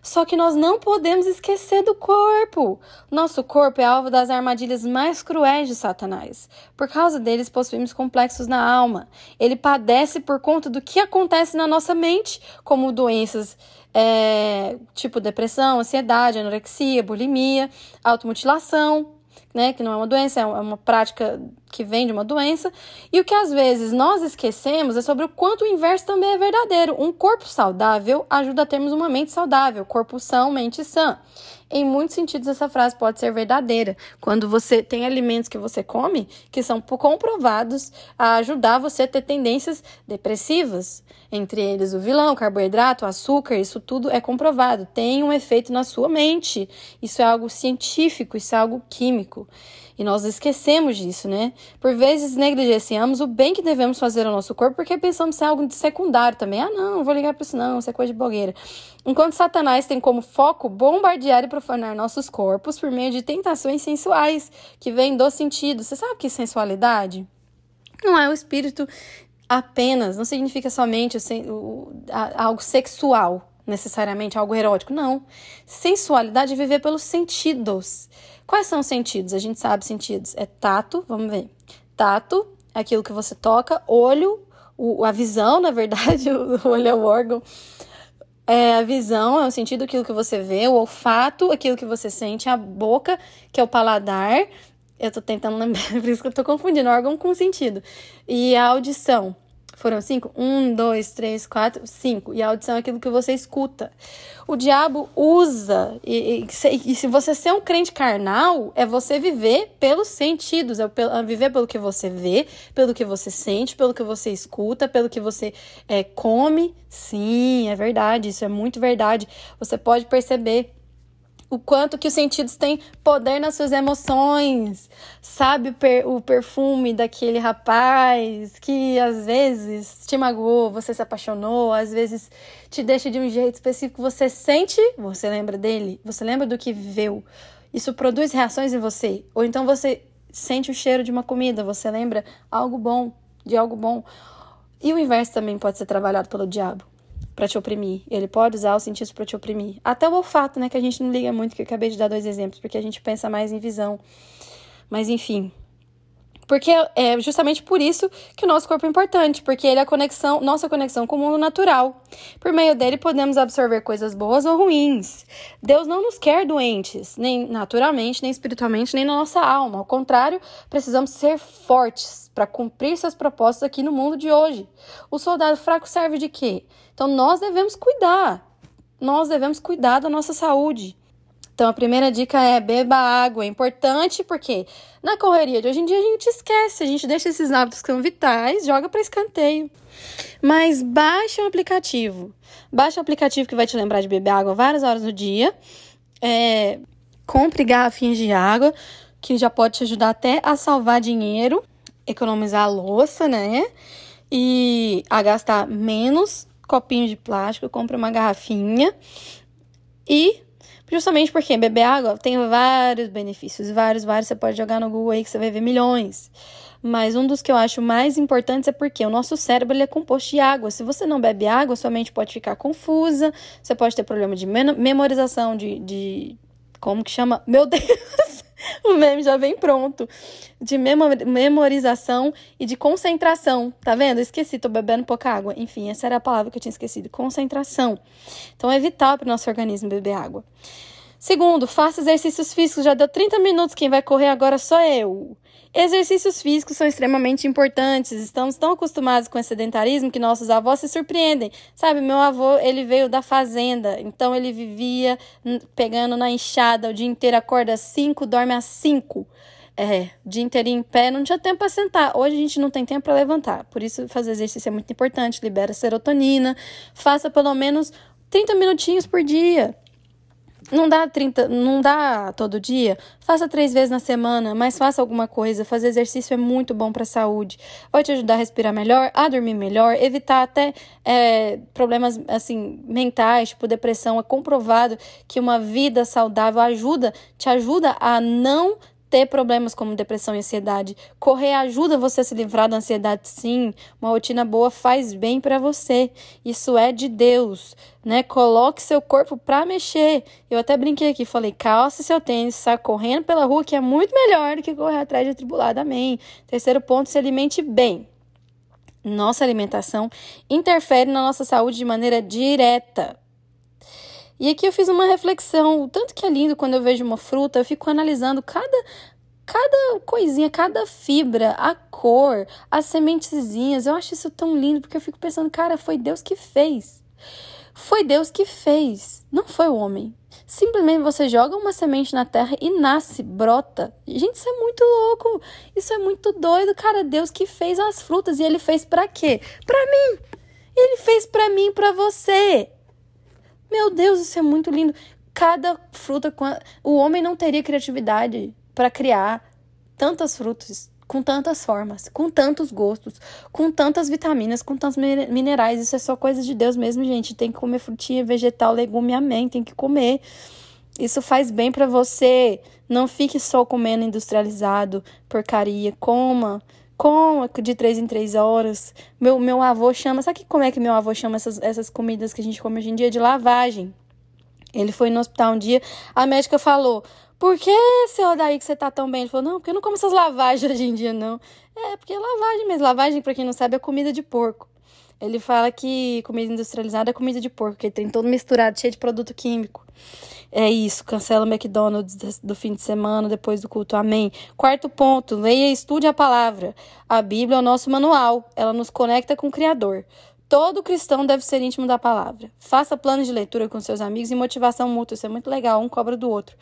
Só que nós não podemos esquecer do corpo. Nosso corpo é alvo das armadilhas mais cruéis de Satanás. Por causa deles, possuímos complexos na alma. Ele padece por conta do que acontece na nossa mente, como doenças é, tipo depressão, ansiedade, anorexia, bulimia, automutilação, né, que não é uma doença, é, é uma prática que vem de uma doença. E o que às vezes nós esquecemos é sobre o quanto o inverso também é verdadeiro. Um corpo saudável ajuda a termos uma mente saudável, corpo são, mente sã. Em muitos sentidos, essa frase pode ser verdadeira. Quando você tem alimentos que você come que são comprovados a ajudar você a ter tendências depressivas, entre eles o vilão, o carboidrato, o açúcar, isso tudo é comprovado, tem um efeito na sua mente. Isso é algo científico, isso é algo químico. E nós esquecemos disso, né? Por vezes negligenciamos o bem que devemos fazer ao nosso corpo porque pensamos ser algo de secundário também. Ah, não, não vou ligar para isso não, isso é coisa de bogueira. Enquanto Satanás tem como foco bombardear e profanar nossos corpos por meio de tentações sensuais que vêm do sentido. Você sabe que é sensualidade? Não é o espírito apenas, não significa somente o, o, algo sexual, necessariamente algo erótico, não. Sensualidade é viver pelos sentidos. Quais são os sentidos? A gente sabe sentidos. É tato, vamos ver. Tato, aquilo que você toca, olho, o, a visão, na verdade, o olho é o órgão. É, a visão é o sentido aquilo que você vê, o olfato, aquilo que você sente, a boca, que é o paladar. Eu tô tentando lembrar, por isso que eu tô confundindo órgão com sentido. E a audição, foram cinco? Um, dois, três, quatro, cinco. E a audição é aquilo que você escuta. O diabo usa, e, e, e se você ser um crente carnal, é você viver pelos sentidos, é, é viver pelo que você vê, pelo que você sente, pelo que você escuta, pelo que você é, come. Sim, é verdade, isso é muito verdade. Você pode perceber o quanto que os sentidos têm poder nas suas emoções. Sabe o, per o perfume daquele rapaz que às vezes te magoou, você se apaixonou, às vezes te deixa de um jeito específico, você sente, você lembra dele, você lembra do que viveu. Isso produz reações em você. Ou então você sente o cheiro de uma comida, você lembra algo bom, de algo bom. E o inverso também pode ser trabalhado pelo diabo para te oprimir. Ele pode usar os sentidos para te oprimir. Até o olfato, né? Que a gente não liga muito, que eu acabei de dar dois exemplos, porque a gente pensa mais em visão. Mas enfim. Porque é justamente por isso que o nosso corpo é importante, porque ele é a conexão, nossa conexão com o mundo natural. Por meio dele podemos absorver coisas boas ou ruins. Deus não nos quer doentes, nem naturalmente, nem espiritualmente, nem na nossa alma. Ao contrário, precisamos ser fortes para cumprir seus propósitos aqui no mundo de hoje. O soldado fraco serve de quê? Então nós devemos cuidar. Nós devemos cuidar da nossa saúde. Então a primeira dica é beba água. É importante porque na correria de hoje em dia a gente esquece, a gente deixa esses hábitos que são vitais, joga para escanteio. Mas baixe um aplicativo. Baixe um aplicativo que vai te lembrar de beber água várias horas no dia. É, compre garrafinhas de água, que já pode te ajudar até a salvar dinheiro, economizar a louça, né? E a gastar menos copinho de plástico, compra uma garrafinha e justamente porque beber água tem vários benefícios, vários, vários, você pode jogar no Google aí que você vai ver milhões. Mas um dos que eu acho mais importantes é porque o nosso cérebro é composto de água. Se você não bebe água, sua mente pode ficar confusa, você pode ter problema de memorização, de, de como que chama? Meu Deus! o meme já vem pronto. De memorização e de concentração. Tá vendo? Esqueci, tô bebendo pouca água. Enfim, essa era a palavra que eu tinha esquecido. Concentração. Então é vital para o nosso organismo beber água. Segundo, faça exercícios físicos. Já deu 30 minutos, quem vai correr agora sou eu. Exercícios físicos são extremamente importantes. Estamos tão acostumados com esse sedentarismo que nossos avós se surpreendem. Sabe, meu avô, ele veio da fazenda, então ele vivia pegando na enxada o dia inteiro, acorda às 5, dorme às 5. É, o dia inteiro em pé, não tinha tempo para sentar. Hoje a gente não tem tempo para levantar. Por isso, fazer exercício é muito importante, libera serotonina. Faça pelo menos 30 minutinhos por dia. Não dá 30, não dá todo dia. Faça três vezes na semana, mas faça alguma coisa. Fazer exercício é muito bom para a saúde. Vai te ajudar a respirar melhor, a dormir melhor, evitar até é, problemas assim mentais, tipo depressão. É comprovado que uma vida saudável ajuda, te ajuda a não ter problemas como depressão e ansiedade. Correr ajuda você a se livrar da ansiedade, sim. Uma rotina boa faz bem para você. Isso é de Deus, né? Coloque seu corpo para mexer. Eu até brinquei aqui, falei: calce seu tênis, sai correndo pela rua, que é muito melhor do que correr atrás de atribulado. Amém. Terceiro ponto: se alimente bem. Nossa alimentação interfere na nossa saúde de maneira direta. E aqui eu fiz uma reflexão, o tanto que é lindo quando eu vejo uma fruta, eu fico analisando cada cada coisinha, cada fibra, a cor, as sementezinhas. Eu acho isso tão lindo porque eu fico pensando, cara, foi Deus que fez. Foi Deus que fez, não foi o homem. Simplesmente você joga uma semente na terra e nasce, brota. Gente, isso é muito louco. Isso é muito doido, cara. Deus que fez as frutas e ele fez para quê? Para mim. Ele fez para mim, para você. Meu Deus, isso é muito lindo. Cada fruta, o homem não teria criatividade para criar tantas frutas com tantas formas, com tantos gostos, com tantas vitaminas, com tantos minerais. Isso é só coisa de Deus mesmo, gente. Tem que comer frutinha, vegetal, legume, amém. Tem que comer. Isso faz bem para você. Não fique só comendo industrializado, porcaria. Coma. Coma de três em três horas. Meu, meu avô chama. Sabe como é que meu avô chama essas, essas comidas que a gente come hoje em dia? De lavagem. Ele foi no hospital um dia, a médica falou: por que, seu daí que você tá tão bem? Ele falou, não, porque eu não como essas lavagens hoje em dia, não. É, porque é lavagem mesmo. Lavagem, pra quem não sabe, é comida de porco. Ele fala que comida industrializada é comida de porco, que tem todo misturado, cheio de produto químico. É isso, cancela o McDonald's do fim de semana, depois do culto. Amém. Quarto ponto, leia e estude a palavra. A Bíblia é o nosso manual, ela nos conecta com o Criador. Todo cristão deve ser íntimo da palavra. Faça planos de leitura com seus amigos e motivação mútua. Isso é muito legal, um cobra do outro.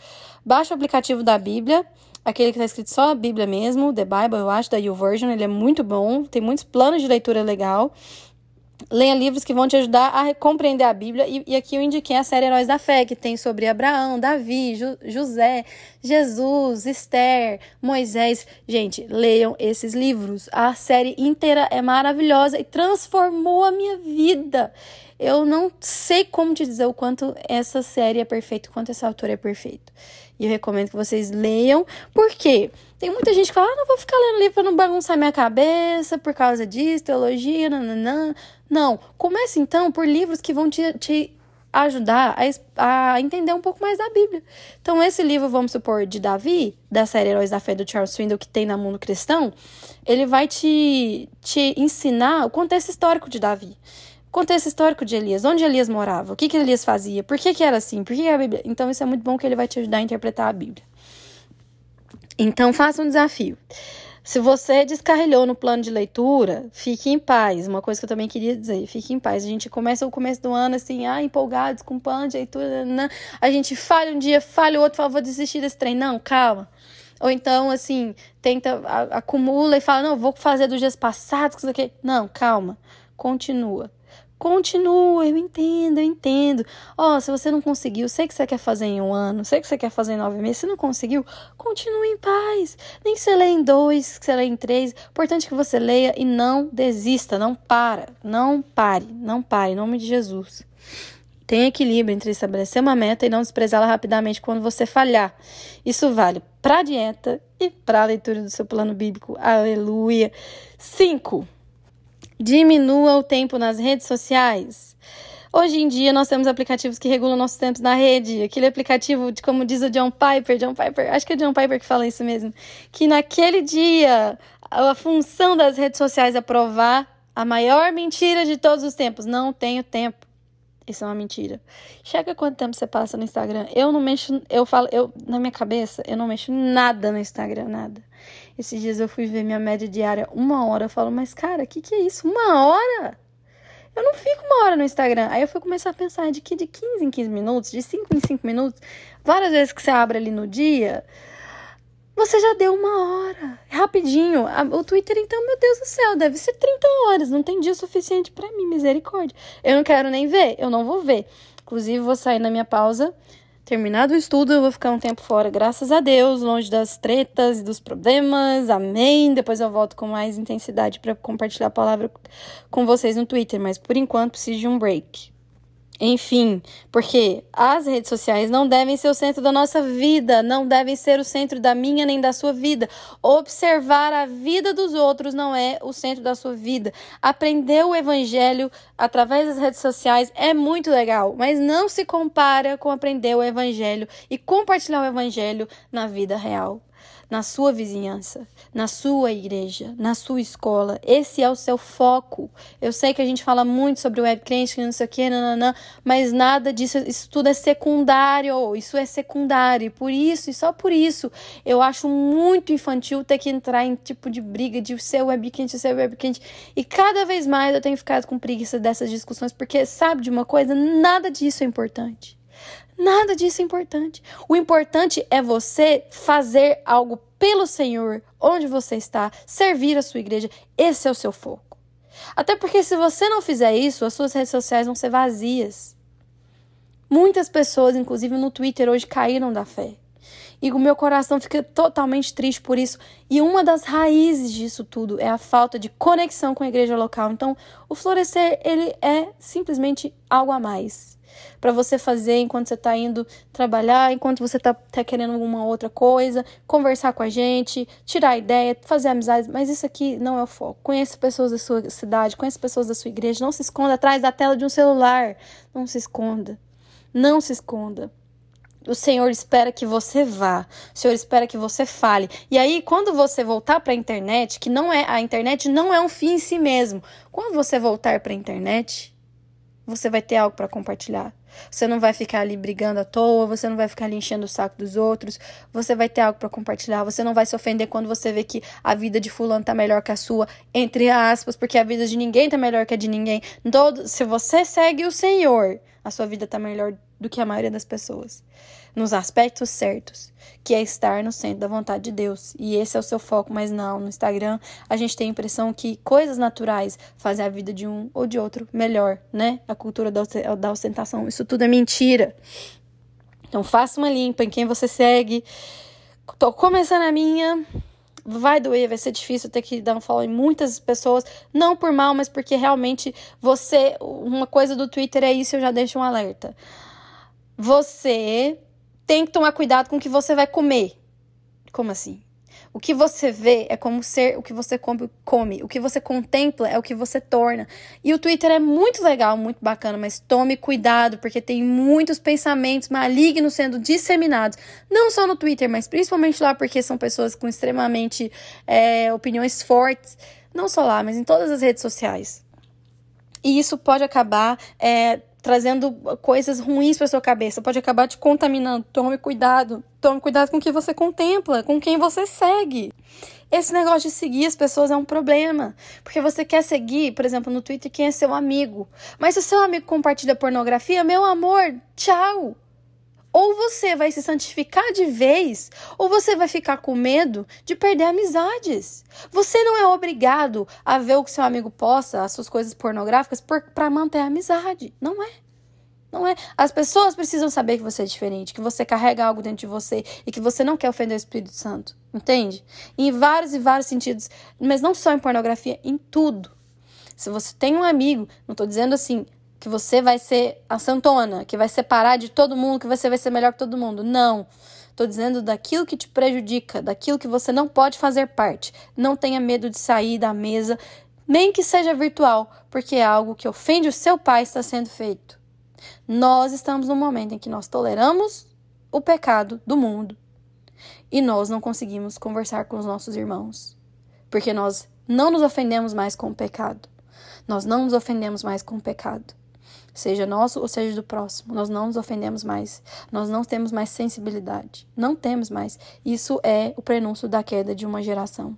Baixe o aplicativo da Bíblia, aquele que está escrito só a Bíblia mesmo, The Bible, eu acho, da YouVersion. Ele é muito bom, tem muitos planos de leitura legal. Leia livros que vão te ajudar a compreender a Bíblia. E, e, aqui eu indiquei a série Heróis da Fé, que tem sobre Abraão, Davi, José, Jesus, Esther, Moisés. Gente, leiam esses livros. A série inteira é maravilhosa e transformou a minha vida. Eu não sei como te dizer o quanto essa série é perfeita, o quanto esse autor é perfeito. E eu recomendo que vocês leiam, porque tem muita gente que fala, ah, não vou ficar lendo livro para não bagunçar minha cabeça por causa disso, teologia, nananã. Não, comece então por livros que vão te, te ajudar a, a, entender um pouco mais da Bíblia. Então, esse livro, vamos supor, de Davi, da série Heróis da Fé do Charles Swindoll, que tem na Mundo Cristão, ele vai te, te ensinar o contexto histórico de Davi. O contexto histórico de Elias, onde Elias morava, o que, que Elias fazia, por que, que era assim, por que, a Bíblia. Então, isso é muito bom que ele vai te ajudar a interpretar a Bíblia. Então, faça um desafio. Se você descarrilhou no plano de leitura, fique em paz. Uma coisa que eu também queria dizer, fique em paz. A gente começa o começo do ano assim, ah, empolgados com plano de leitura, não. a gente falha um dia, falha o outro, fala, vou desistir desse trem. Não, calma. Ou então, assim, tenta, acumula e fala, não, vou fazer dos dias passados, isso Não, calma. Continua. Continua, eu entendo, eu entendo. Ó, oh, se você não conseguiu, sei que você quer fazer em um ano, sei que você quer fazer em nove meses, se não conseguiu, continue em paz. Nem que você leia em dois, que você leia em três. Importante que você leia e não desista, não para, não pare, não pare, em nome de Jesus. Tem equilíbrio entre estabelecer uma meta e não desprezá-la rapidamente quando você falhar. Isso vale para a dieta e para a leitura do seu plano bíblico. Aleluia. Cinco. Diminua o tempo nas redes sociais. Hoje em dia nós temos aplicativos que regulam nossos tempos na rede. Aquele aplicativo, de, como diz o John Piper, John Piper, acho que é John Piper que fala isso mesmo, que naquele dia a função das redes sociais é provar a maior mentira de todos os tempos. Não tenho tempo. Isso é uma mentira. Chega quanto tempo você passa no Instagram. Eu não mexo, eu falo, eu na minha cabeça, eu não mexo nada no Instagram, nada. Esses dias eu fui ver minha média diária uma hora. Eu falo, mas cara, o que, que é isso? Uma hora? Eu não fico uma hora no Instagram. Aí eu fui começar a pensar de que de 15 em 15 minutos, de 5 em 5 minutos, várias vezes que você abre ali no dia, você já deu uma hora. Rapidinho. O Twitter, então, meu Deus do céu, deve ser 30 horas. Não tem dia suficiente para mim, misericórdia. Eu não quero nem ver, eu não vou ver. Inclusive, vou sair na minha pausa. Terminado o estudo, eu vou ficar um tempo fora, graças a Deus, longe das tretas e dos problemas. Amém. Depois eu volto com mais intensidade para compartilhar a palavra com vocês no Twitter, mas por enquanto preciso de um break. Enfim, porque as redes sociais não devem ser o centro da nossa vida, não devem ser o centro da minha nem da sua vida. Observar a vida dos outros não é o centro da sua vida. Aprender o evangelho através das redes sociais é muito legal, mas não se compara com aprender o evangelho e compartilhar o evangelho na vida real. Na sua vizinhança, na sua igreja, na sua escola. Esse é o seu foco. Eu sei que a gente fala muito sobre web crente, não sei o que, nananã, mas nada disso, isso tudo é secundário. Isso é secundário. Por isso, e só por isso, eu acho muito infantil ter que entrar em tipo de briga de ser web quente, ser web quente. E cada vez mais eu tenho ficado com preguiça dessas discussões, porque sabe de uma coisa? Nada disso é importante. Nada disso é importante. O importante é você fazer algo pelo Senhor, onde você está, servir a sua igreja. Esse é o seu foco. Até porque se você não fizer isso, as suas redes sociais vão ser vazias. Muitas pessoas, inclusive no Twitter, hoje caíram da fé. E o meu coração fica totalmente triste por isso. E uma das raízes disso tudo é a falta de conexão com a igreja local. Então, o florescer, ele é simplesmente algo a mais para você fazer enquanto você está indo trabalhar, enquanto você está tá querendo alguma outra coisa, conversar com a gente, tirar ideia, fazer amizades, mas isso aqui não é o foco. Conheça pessoas da sua cidade, conheça pessoas da sua igreja, não se esconda atrás da tela de um celular, não se esconda. Não se esconda. O Senhor espera que você vá. O Senhor espera que você fale. E aí, quando você voltar para a internet, que não é a internet não é um fim em si mesmo. Quando você voltar para a internet, você vai ter algo para compartilhar. Você não vai ficar ali brigando à toa, você não vai ficar ali enchendo o saco dos outros, você vai ter algo para compartilhar, você não vai se ofender quando você vê que a vida de fulano tá melhor que a sua, entre aspas, porque a vida de ninguém tá melhor que a de ninguém. Todo, se você segue o Senhor, a sua vida tá melhor do que a maioria das pessoas nos aspectos certos, que é estar no centro da vontade de Deus. E esse é o seu foco, mas não, no Instagram a gente tem a impressão que coisas naturais fazem a vida de um ou de outro melhor, né? A cultura da ostentação, isso tudo é mentira. Então faça uma limpa em quem você segue. Tô começando a minha, vai doer, vai ser difícil ter que dar um follow em muitas pessoas, não por mal, mas porque realmente você, uma coisa do Twitter é isso, eu já deixo um alerta. Você tem que tomar cuidado com o que você vai comer. Como assim? O que você vê é como ser o que você come. O que você contempla é o que você torna. E o Twitter é muito legal, muito bacana, mas tome cuidado, porque tem muitos pensamentos malignos sendo disseminados. Não só no Twitter, mas principalmente lá, porque são pessoas com extremamente é, opiniões fortes. Não só lá, mas em todas as redes sociais. E isso pode acabar é, trazendo coisas ruins para sua cabeça, pode acabar te contaminando. Tome cuidado, tome cuidado com o que você contempla, com quem você segue. Esse negócio de seguir as pessoas é um problema, porque você quer seguir, por exemplo, no Twitter quem é seu amigo. Mas se o seu amigo compartilha pornografia, meu amor, tchau. Ou você vai se santificar de vez, ou você vai ficar com medo de perder amizades. Você não é obrigado a ver o que seu amigo posta, as suas coisas pornográficas, para manter a amizade. Não é. Não é. As pessoas precisam saber que você é diferente, que você carrega algo dentro de você e que você não quer ofender o Espírito Santo. Entende? Em vários e vários sentidos. Mas não só em pornografia, em tudo. Se você tem um amigo, não estou dizendo assim, que você vai ser a santona, que vai separar de todo mundo, que você vai ser melhor que todo mundo. Não. Estou dizendo daquilo que te prejudica, daquilo que você não pode fazer parte. Não tenha medo de sair da mesa, nem que seja virtual, porque é algo que ofende o seu pai está sendo feito. Nós estamos num momento em que nós toleramos o pecado do mundo e nós não conseguimos conversar com os nossos irmãos, porque nós não nos ofendemos mais com o pecado. Nós não nos ofendemos mais com o pecado seja nosso ou seja do próximo. Nós não nos ofendemos mais, nós não temos mais sensibilidade, não temos mais. Isso é o prenúncio da queda de uma geração.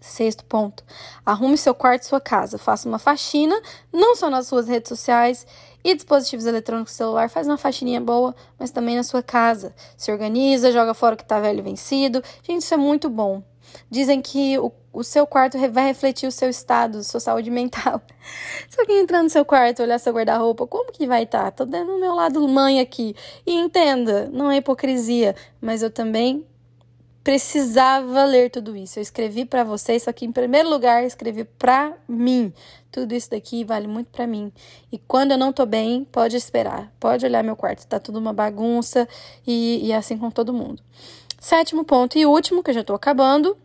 Sexto ponto: arrume seu quarto e sua casa. Faça uma faxina, não só nas suas redes sociais e dispositivos eletrônicos celular. Faz uma faxininha boa, mas também na sua casa. Se organiza, joga fora o que está velho e vencido. Gente, isso é muito bom. Dizem que o, o seu quarto vai refletir o seu estado, sua saúde mental. Se alguém entrar no seu quarto, olhar seu guarda-roupa, como que vai estar? Tá? Tô dando o meu lado mãe aqui. E entenda, não é hipocrisia, mas eu também precisava ler tudo isso. Eu escrevi para vocês, só que em primeiro lugar escrevi para mim. Tudo isso daqui vale muito para mim. E quando eu não tô bem, pode esperar. Pode olhar meu quarto, tá tudo uma bagunça e, e é assim com todo mundo. Sétimo ponto e último, que eu já estou acabando.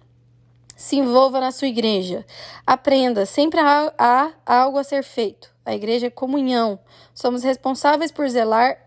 Se envolva na sua igreja. Aprenda, sempre há, há algo a ser feito. A igreja é comunhão. Somos responsáveis por zelar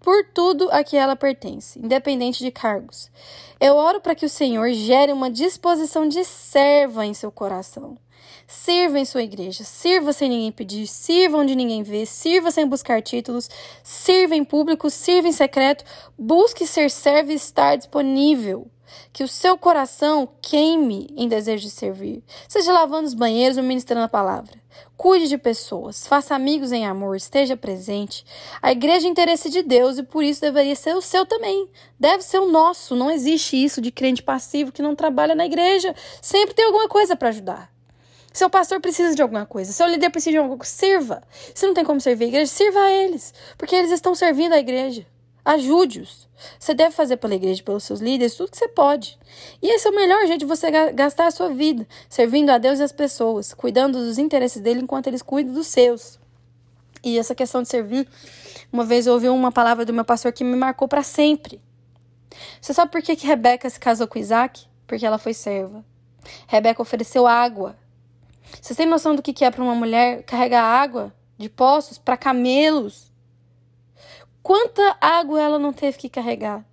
por tudo a que ela pertence, independente de cargos. Eu oro para que o Senhor gere uma disposição de serva em seu coração. Sirva em sua igreja, sirva sem ninguém pedir, sirva onde ninguém vê, sirva sem buscar títulos, sirva em público, sirva em secreto, busque ser servo e estar disponível. Que o seu coração queime em desejo de servir, seja lavando os banheiros ou ministrando a palavra. Cuide de pessoas, faça amigos em amor, esteja presente. A igreja é interesse de Deus e por isso deveria ser o seu também. Deve ser o nosso. Não existe isso de crente passivo que não trabalha na igreja. Sempre tem alguma coisa para ajudar. Seu pastor precisa de alguma coisa, seu líder precisa de alguma coisa, sirva. Se não tem como servir a igreja, sirva a eles, porque eles estão servindo a igreja. Ajude-os. Você deve fazer pela igreja, pelos seus líderes, tudo que você pode. E esse é o melhor jeito de você gastar a sua vida, servindo a Deus e as pessoas, cuidando dos interesses dele enquanto eles cuidam dos seus. E essa questão de servir, uma vez eu ouvi uma palavra do meu pastor que me marcou para sempre. Você sabe por que, que Rebeca se casou com Isaac? Porque ela foi serva. Rebeca ofereceu água. Você tem noção do que é para uma mulher carregar água de poços para camelos? Quanta água ela não teve que carregar?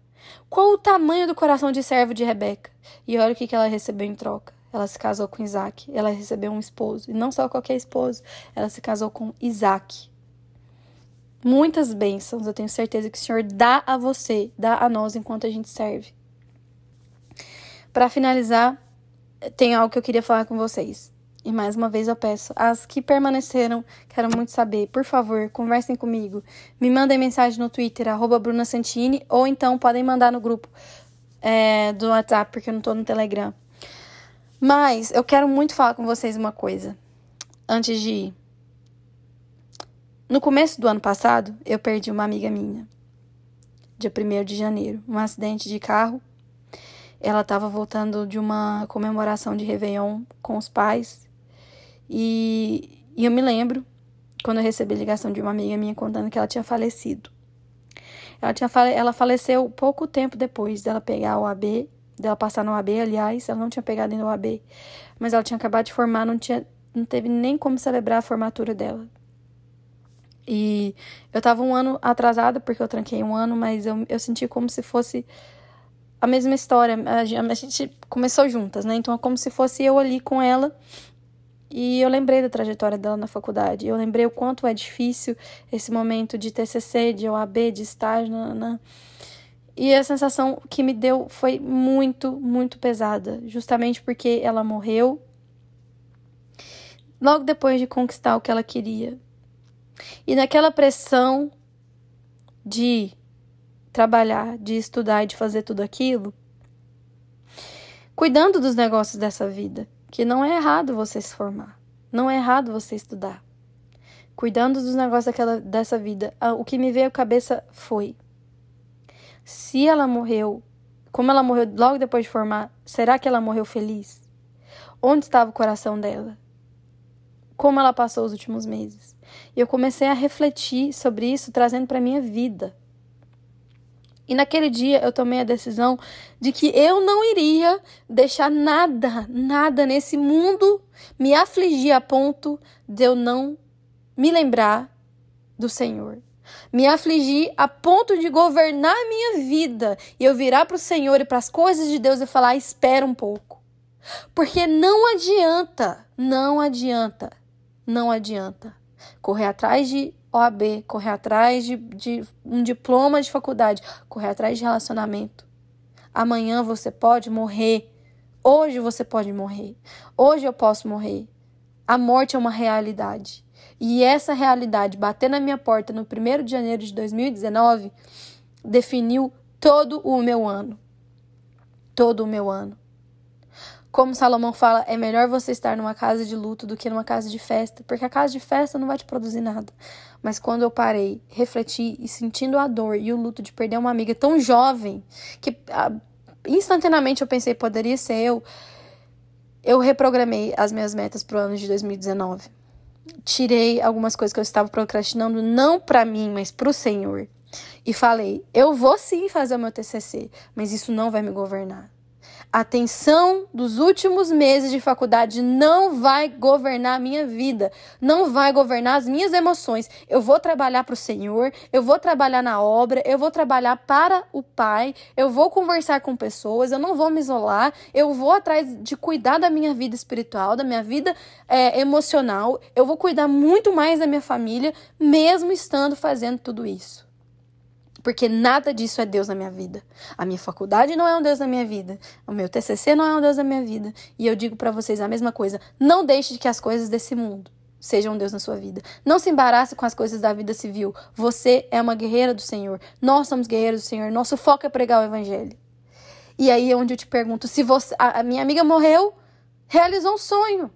Qual o tamanho do coração de servo de Rebeca? E olha o que ela recebeu em troca. Ela se casou com Isaac. Ela recebeu um esposo. E não só qualquer esposo. Ela se casou com Isaac. Muitas bênçãos, eu tenho certeza que o Senhor dá a você, dá a nós enquanto a gente serve. Para finalizar, tem algo que eu queria falar com vocês. E mais uma vez eu peço, as que permaneceram, quero muito saber, por favor, conversem comigo. Me mandem mensagem no Twitter, arroba Bruna Santini, ou então podem mandar no grupo é, do WhatsApp, porque eu não tô no Telegram. Mas eu quero muito falar com vocês uma coisa. Antes de ir. No começo do ano passado, eu perdi uma amiga minha. Dia 1 de janeiro. Um acidente de carro. Ela estava voltando de uma comemoração de Réveillon com os pais e, e eu me lembro quando eu recebi ligação de uma amiga minha contando que ela tinha falecido. Ela, tinha fale... ela faleceu pouco tempo depois dela pegar o AB, dela passar no AB, aliás, ela não tinha pegado ainda o AB, mas ela tinha acabado de formar, não, tinha... não teve nem como celebrar a formatura dela. E eu tava um ano atrasada, porque eu tranquei um ano, mas eu, eu senti como se fosse a mesma história. A gente começou juntas, né? Então é como se fosse eu ali com ela e eu lembrei da trajetória dela na faculdade. Eu lembrei o quanto é difícil esse momento de TCC, de OAB, de estágio. Nanana. E a sensação que me deu foi muito, muito pesada. Justamente porque ela morreu logo depois de conquistar o que ela queria. E naquela pressão de trabalhar, de estudar e de fazer tudo aquilo, cuidando dos negócios dessa vida que não é errado você se formar, não é errado você estudar. Cuidando dos negócios daquela, dessa vida, o que me veio à cabeça foi: se ela morreu, como ela morreu logo depois de formar, será que ela morreu feliz? Onde estava o coração dela? Como ela passou os últimos meses? E eu comecei a refletir sobre isso, trazendo para minha vida. E naquele dia eu tomei a decisão de que eu não iria deixar nada, nada nesse mundo me afligir a ponto de eu não me lembrar do Senhor. Me afligir a ponto de governar a minha vida e eu virar para o Senhor e para as coisas de Deus e falar: espera um pouco. Porque não adianta, não adianta, não adianta correr atrás de OAB, correr atrás de, de um diploma de faculdade, correr atrás de relacionamento. Amanhã você pode morrer. Hoje você pode morrer. Hoje eu posso morrer. A morte é uma realidade. E essa realidade bater na minha porta no 1 de janeiro de 2019 definiu todo o meu ano. Todo o meu ano. Como Salomão fala, é melhor você estar numa casa de luto do que numa casa de festa, porque a casa de festa não vai te produzir nada. Mas quando eu parei, refleti e sentindo a dor e o luto de perder uma amiga tão jovem, que ah, instantaneamente eu pensei poderia ser eu, eu reprogramei as minhas metas para o ano de 2019. Tirei algumas coisas que eu estava procrastinando, não para mim, mas para o Senhor. E falei: eu vou sim fazer o meu TCC, mas isso não vai me governar. A tensão dos últimos meses de faculdade não vai governar a minha vida, não vai governar as minhas emoções. Eu vou trabalhar para o Senhor, eu vou trabalhar na obra, eu vou trabalhar para o Pai, eu vou conversar com pessoas, eu não vou me isolar, eu vou atrás de cuidar da minha vida espiritual, da minha vida é, emocional, eu vou cuidar muito mais da minha família, mesmo estando fazendo tudo isso. Porque nada disso é Deus na minha vida. A minha faculdade não é um Deus na minha vida. O meu TCC não é um Deus na minha vida. E eu digo para vocês a mesma coisa. Não deixe que as coisas desse mundo sejam Deus na sua vida. Não se embarace com as coisas da vida civil. Você é uma guerreira do Senhor. Nós somos guerreiros do Senhor. Nosso foco é pregar o evangelho. E aí é onde eu te pergunto, se você, a minha amiga morreu, realizou um sonho.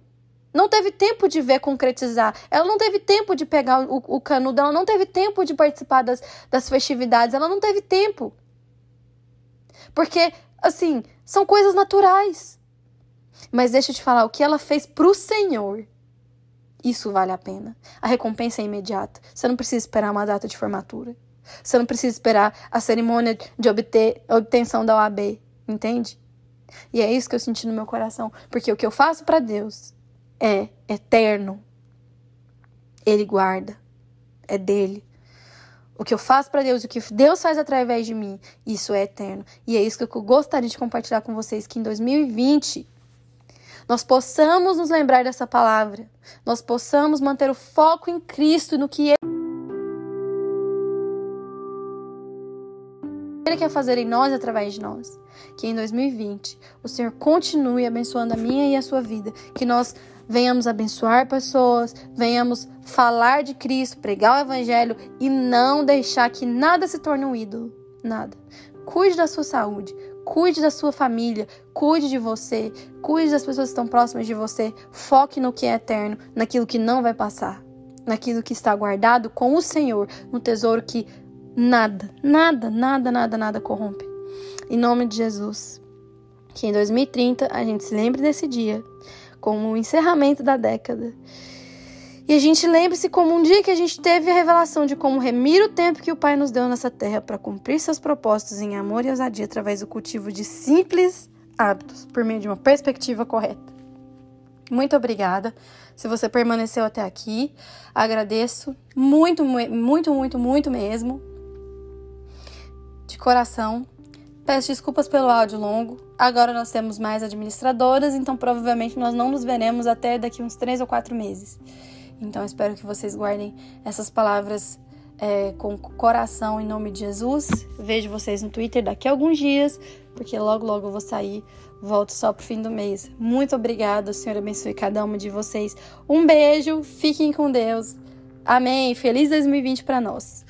Não teve tempo de ver concretizar. Ela não teve tempo de pegar o, o canudo. Ela não teve tempo de participar das, das festividades. Ela não teve tempo. Porque, assim, são coisas naturais. Mas deixa eu te falar, o que ela fez pro Senhor, isso vale a pena. A recompensa é imediata. Você não precisa esperar uma data de formatura. Você não precisa esperar a cerimônia de obter, obtenção da OAB. Entende? E é isso que eu senti no meu coração. Porque o que eu faço para Deus é eterno. Ele guarda. É dele. O que eu faço para Deus, o que Deus faz através de mim, isso é eterno. E é isso que eu gostaria de compartilhar com vocês que em 2020 nós possamos nos lembrar dessa palavra, nós possamos manter o foco em Cristo no que Ele quer fazer em nós através de nós. Que em 2020 o Senhor continue abençoando a minha e a sua vida, que nós venhamos abençoar pessoas, venhamos falar de Cristo, pregar o Evangelho e não deixar que nada se torne um ídolo. Nada. Cuide da sua saúde, cuide da sua família, cuide de você, cuide das pessoas que estão próximas de você. Foque no que é eterno, naquilo que não vai passar, naquilo que está guardado com o Senhor, no tesouro que nada, nada, nada, nada, nada corrompe. Em nome de Jesus. Que em 2030 a gente se lembre desse dia como o encerramento da década. E a gente lembre-se como um dia que a gente teve a revelação de como remir o tempo que o Pai nos deu nessa terra para cumprir seus propósitos em amor e ousadia através do cultivo de simples hábitos, por meio de uma perspectiva correta. Muito obrigada. Se você permaneceu até aqui, agradeço muito, muito, muito, muito mesmo. De coração. Peço desculpas pelo áudio longo. Agora nós temos mais administradoras, então provavelmente nós não nos veremos até daqui uns três ou quatro meses. Então espero que vocês guardem essas palavras é, com coração em nome de Jesus. Vejo vocês no Twitter daqui a alguns dias, porque logo, logo eu vou sair. Volto só pro fim do mês. Muito obrigada. O Senhor abençoe cada uma de vocês. Um beijo. Fiquem com Deus. Amém. Feliz 2020 para nós.